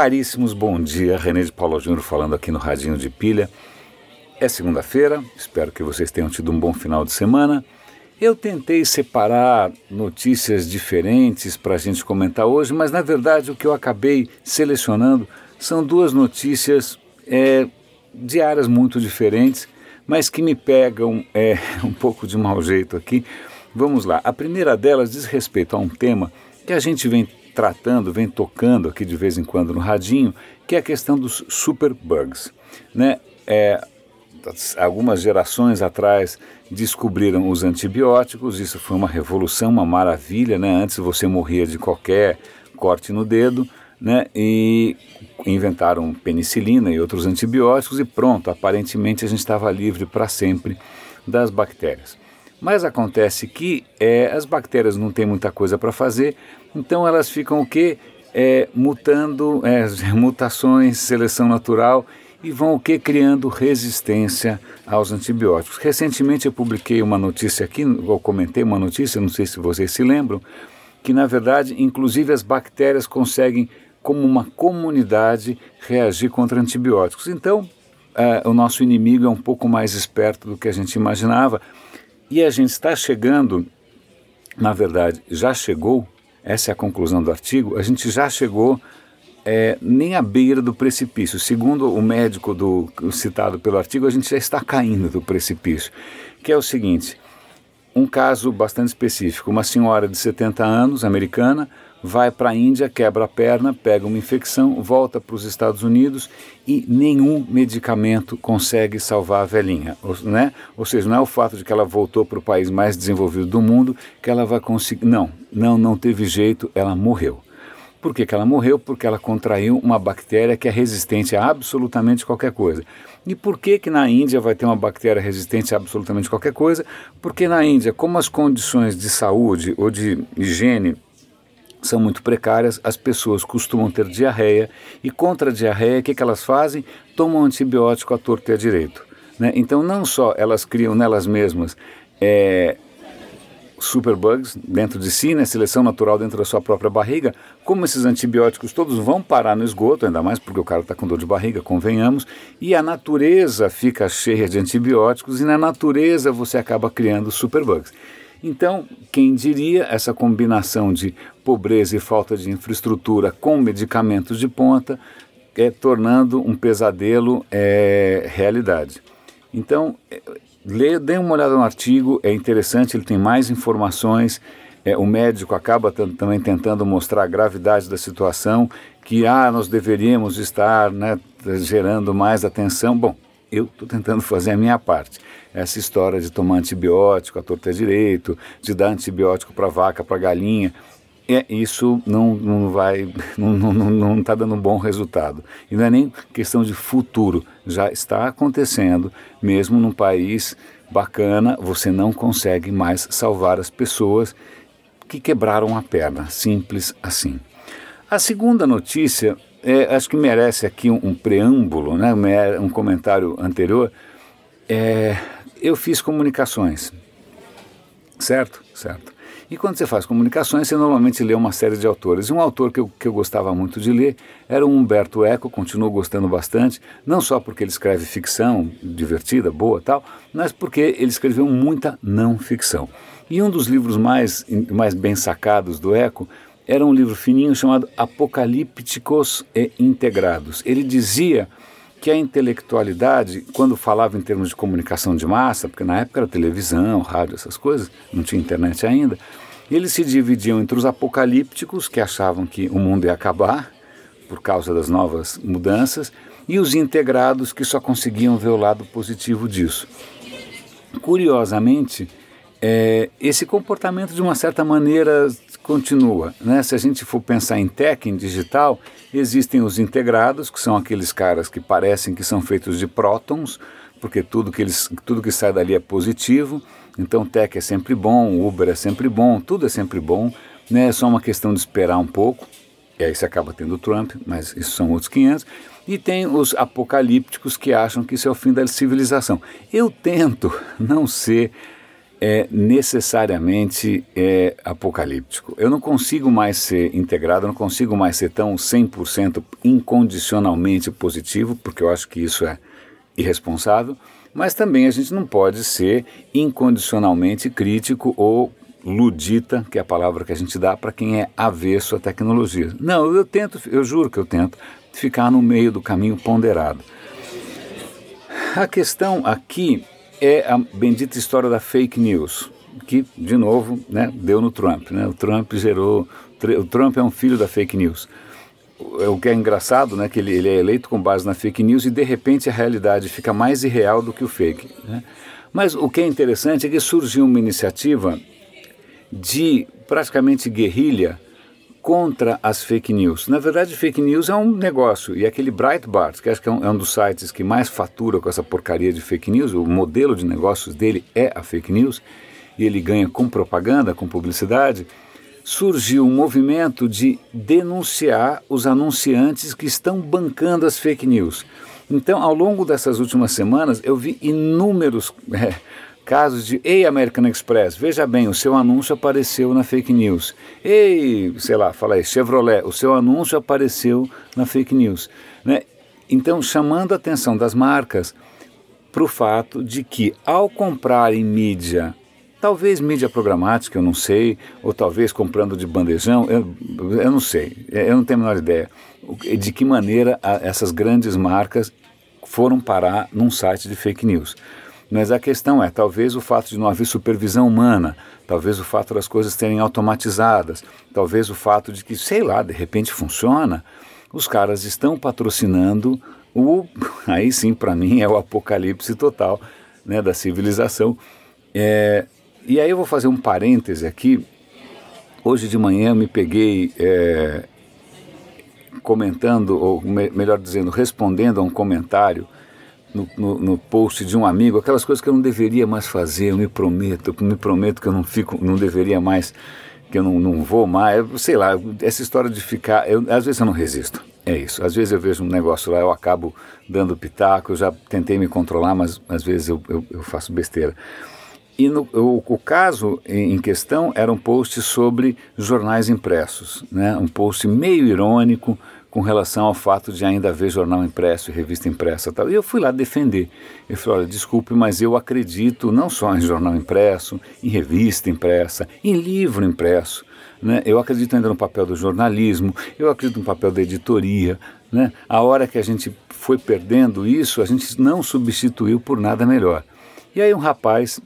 Caríssimos, bom dia. René de Paula Júnior falando aqui no Radinho de Pilha. É segunda-feira, espero que vocês tenham tido um bom final de semana. Eu tentei separar notícias diferentes para a gente comentar hoje, mas na verdade o que eu acabei selecionando são duas notícias é, de áreas muito diferentes, mas que me pegam é, um pouco de mau jeito aqui. Vamos lá. A primeira delas diz respeito a um tema que a gente vem tratando, vem tocando aqui de vez em quando no radinho, que é a questão dos superbugs. Né? É, algumas gerações atrás descobriram os antibióticos, isso foi uma revolução, uma maravilha, né? Antes você morria de qualquer corte no dedo, né? E inventaram penicilina e outros antibióticos e pronto, aparentemente a gente estava livre para sempre das bactérias. Mas acontece que é, as bactérias não têm muita coisa para fazer, então elas ficam o quê? É, mutando, é, mutações, seleção natural e vão o que criando resistência aos antibióticos. Recentemente eu publiquei uma notícia aqui, ou comentei uma notícia, não sei se vocês se lembram, que na verdade, inclusive as bactérias conseguem, como uma comunidade, reagir contra antibióticos. Então, é, o nosso inimigo é um pouco mais esperto do que a gente imaginava e a gente está chegando, na verdade, já chegou, essa é a conclusão do artigo, a gente já chegou é, nem à beira do precipício. Segundo o médico do, citado pelo artigo, a gente já está caindo do precipício, que é o seguinte, um caso bastante específico, uma senhora de 70 anos, americana, vai para a Índia, quebra a perna, pega uma infecção, volta para os Estados Unidos e nenhum medicamento consegue salvar a velhinha. Ou, né? ou seja, não é o fato de que ela voltou para o país mais desenvolvido do mundo que ela vai conseguir. Não, não, não teve jeito, ela morreu. Por que, que ela morreu? Porque ela contraiu uma bactéria que é resistente a absolutamente qualquer coisa. E por que, que na Índia vai ter uma bactéria resistente a absolutamente qualquer coisa? Porque na Índia, como as condições de saúde ou de higiene são muito precárias, as pessoas costumam ter diarreia e contra a diarreia, o que, que elas fazem? Tomam antibiótico à torta e à direito. Né? Então, não só elas criam nelas mesmas é, superbugs dentro de si, né, seleção natural dentro da sua própria barriga, como esses antibióticos todos vão parar no esgoto, ainda mais porque o cara está com dor de barriga, convenhamos, e a natureza fica cheia de antibióticos e na natureza você acaba criando superbugs. Então, quem diria essa combinação de pobreza e falta de infraestrutura com medicamentos de ponta é tornando um pesadelo é, realidade. Então, lê, dê uma olhada no artigo, é interessante, ele tem mais informações. É, o médico acaba também tentando mostrar a gravidade da situação, que ah, nós deveríamos estar né, gerando mais atenção. Bom, eu estou tentando fazer a minha parte. Essa história de tomar antibiótico, a torta direito, de dar antibiótico para vaca, para galinha, é, isso não, não vai, não está não, não tá dando um bom resultado. E não é nem questão de futuro, já está acontecendo, mesmo num país bacana, você não consegue mais salvar as pessoas que quebraram a perna, simples assim. A segunda notícia é, acho que merece aqui um, um, preâmbulo, né, um comentário anterior. É, eu fiz comunicações, certo? Certo. E quando você faz comunicações, você normalmente lê uma série de autores. E um autor que eu, que eu gostava muito de ler era o Humberto Eco, continuo gostando bastante, não só porque ele escreve ficção divertida, boa tal, mas porque ele escreveu muita não ficção. E um dos livros mais, mais bem sacados do Eco era um livro fininho chamado Apocalípticos e Integrados. Ele dizia que a intelectualidade, quando falava em termos de comunicação de massa, porque na época era televisão, rádio, essas coisas, não tinha internet ainda, eles se dividiam entre os apocalípticos, que achavam que o mundo ia acabar por causa das novas mudanças, e os integrados, que só conseguiam ver o lado positivo disso. Curiosamente, é, esse comportamento, de uma certa maneira, continua. Né? Se a gente for pensar em tech, em digital, existem os integrados, que são aqueles caras que parecem que são feitos de prótons, porque tudo que, eles, tudo que sai dali é positivo. Então, tech é sempre bom, Uber é sempre bom, tudo é sempre bom. Né? É só uma questão de esperar um pouco. E aí você acaba tendo Trump, mas isso são outros 500. E tem os apocalípticos que acham que isso é o fim da civilização. Eu tento não ser é necessariamente é, apocalíptico. Eu não consigo mais ser integrado, não consigo mais ser tão 100% incondicionalmente positivo, porque eu acho que isso é irresponsável, mas também a gente não pode ser incondicionalmente crítico ou ludita, que é a palavra que a gente dá para quem é avesso à tecnologia. Não, eu tento, eu juro que eu tento ficar no meio do caminho ponderado. A questão aqui é a bendita história da fake news, que, de novo, né, deu no Trump. Né? O Trump gerou. O Trump é um filho da fake news. O que é engraçado, né, que ele, ele é eleito com base na fake news e de repente a realidade fica mais irreal do que o fake. Né? Mas o que é interessante é que surgiu uma iniciativa de praticamente guerrilha contra as fake news. Na verdade, fake news é um negócio, e aquele Breitbart, que acho que é um, é um, dos sites que mais fatura com essa porcaria de fake news, o modelo de negócios dele é a fake news, e ele ganha com propaganda, com publicidade, surgiu um movimento de denunciar os anunciantes que estão bancando as fake news. Então, ao longo dessas últimas semanas, eu vi inúmeros é, Casos de Ei American Express, veja bem, o seu anúncio apareceu na fake news. Ei, sei lá, fala aí, Chevrolet, o seu anúncio apareceu na fake news. Né? Então, chamando a atenção das marcas para o fato de que, ao comprar em mídia, talvez mídia programática, eu não sei, ou talvez comprando de bandejão, eu, eu não sei, eu não tenho a menor ideia de que maneira essas grandes marcas foram parar num site de fake news. Mas a questão é, talvez o fato de não haver supervisão humana, talvez o fato das coisas serem automatizadas, talvez o fato de que, sei lá, de repente funciona, os caras estão patrocinando o, aí sim para mim é o apocalipse total né, da civilização. É, e aí eu vou fazer um parêntese aqui. Hoje de manhã me peguei é, comentando, ou me, melhor dizendo, respondendo a um comentário no, no, no, post de um amigo, aquelas coisas que eu não deveria mais fazer, eu me prometo, eu me prometo que eu não fico, não deveria mais, que eu não, não vou mais, sei lá, essa história de ficar, eu, às vezes eu não resisto, é isso, às vezes eu vejo um negócio lá, eu acabo dando pitaco, eu já tentei me controlar, mas às vezes eu, eu, eu faço besteira. E no, o, o, caso em questão era um post sobre jornais impressos, né? um post meio irônico, com relação ao fato de ainda haver jornal impresso e revista impressa tal. E eu fui lá defender. Eu falei, olha, desculpe, mas eu acredito não só em jornal impresso, em revista impressa, em livro impresso. Né? Eu acredito ainda no papel do jornalismo, eu acredito no papel da editoria. Né? A hora que a gente foi perdendo isso, a gente não substituiu por nada melhor. E aí um rapaz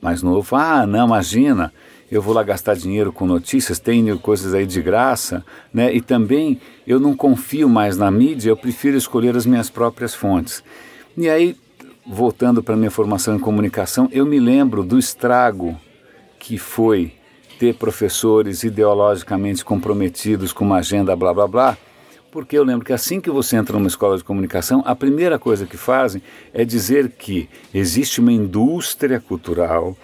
mais novo, ah, não, imagina, eu vou lá gastar dinheiro com notícias, tenho coisas aí de graça, né? E também eu não confio mais na mídia, eu prefiro escolher as minhas próprias fontes. E aí, voltando para minha formação em comunicação, eu me lembro do estrago que foi ter professores ideologicamente comprometidos com uma agenda blá blá blá, porque eu lembro que assim que você entra numa escola de comunicação, a primeira coisa que fazem é dizer que existe uma indústria cultural,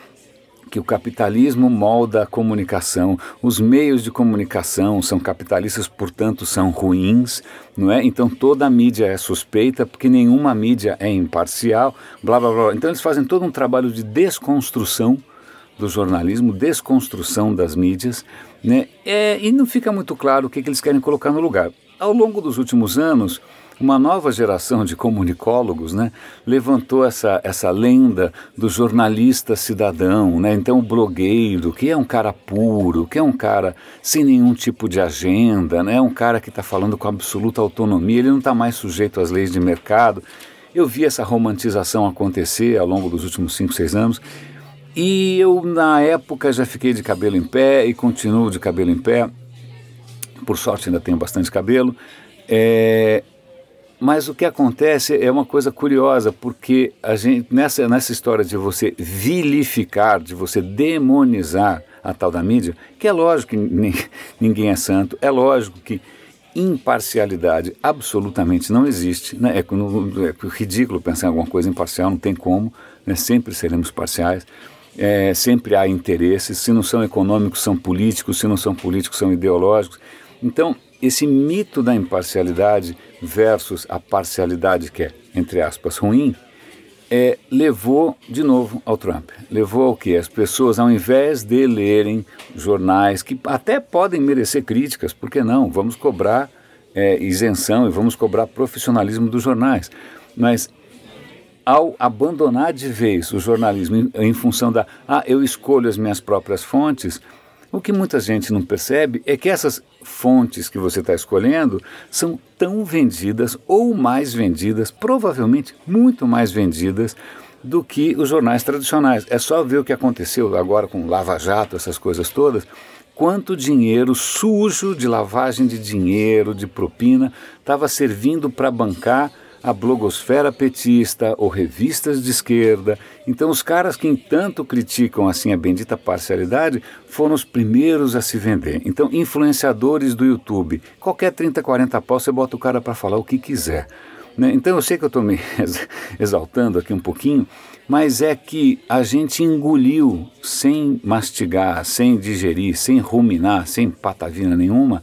que o capitalismo molda a comunicação, os meios de comunicação são capitalistas, portanto são ruins, não é? Então toda a mídia é suspeita porque nenhuma mídia é imparcial, blá blá blá. Então eles fazem todo um trabalho de desconstrução do jornalismo, desconstrução das mídias, né? É, e não fica muito claro o que, que eles querem colocar no lugar. Ao longo dos últimos anos, uma nova geração de comunicólogos né, levantou essa, essa lenda do jornalista cidadão, né? então o blogueiro, que é um cara puro, que é um cara sem nenhum tipo de agenda, né? um cara que está falando com absoluta autonomia, ele não está mais sujeito às leis de mercado. Eu vi essa romantização acontecer ao longo dos últimos 5, 6 anos. E eu, na época, já fiquei de cabelo em pé e continuo de cabelo em pé. Por sorte, ainda tenho bastante cabelo. É, mas o que acontece é uma coisa curiosa, porque a gente nessa, nessa história de você vilificar, de você demonizar a tal da mídia, que é lógico que ninguém é santo, é lógico que imparcialidade absolutamente não existe. Né? É, é, ridículo pensar em alguma coisa imparcial, não tem como, né? sempre seremos parciais. É, sempre há interesses, se não são econômicos, são políticos, se não são políticos, são ideológicos. Então, esse mito da imparcialidade versus a parcialidade que é, entre aspas, ruim, é, levou de novo ao Trump. Levou ao que? As pessoas, ao invés de lerem jornais que até podem merecer críticas, por que não? Vamos cobrar é, isenção e vamos cobrar profissionalismo dos jornais. Mas ao abandonar de vez o jornalismo em, em função da, ah, eu escolho as minhas próprias fontes, o que muita gente não percebe é que essas fontes que você está escolhendo são tão vendidas ou mais vendidas, provavelmente muito mais vendidas do que os jornais tradicionais. É só ver o que aconteceu agora com Lava Jato, essas coisas todas. Quanto dinheiro sujo de lavagem de dinheiro, de propina, estava servindo para bancar a blogosfera petista ou revistas de esquerda. Então, os caras que tanto criticam assim a bendita parcialidade foram os primeiros a se vender. Então, influenciadores do YouTube, qualquer 30, 40 pau você bota o cara para falar o que quiser. Né? Então, eu sei que eu estou me exaltando aqui um pouquinho, mas é que a gente engoliu sem mastigar, sem digerir, sem ruminar, sem patavina nenhuma,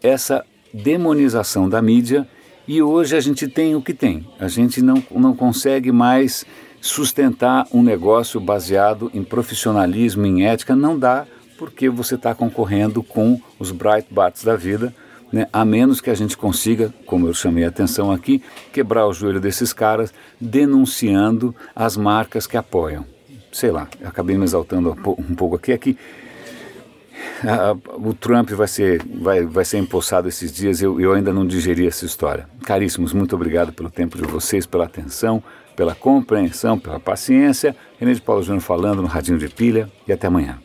essa demonização da mídia e hoje a gente tem o que tem. A gente não, não consegue mais sustentar um negócio baseado em profissionalismo, em ética. Não dá, porque você está concorrendo com os Breitbarts da vida, né? a menos que a gente consiga, como eu chamei a atenção aqui, quebrar o joelho desses caras denunciando as marcas que apoiam. Sei lá, acabei me exaltando um pouco aqui. Aqui o Trump vai ser, vai, vai ser empossado esses dias, eu, eu ainda não digeri essa história. Caríssimos, muito obrigado pelo tempo de vocês, pela atenção, pela compreensão, pela paciência. René de Paulo Júnior falando no Radinho de Pilha e até amanhã.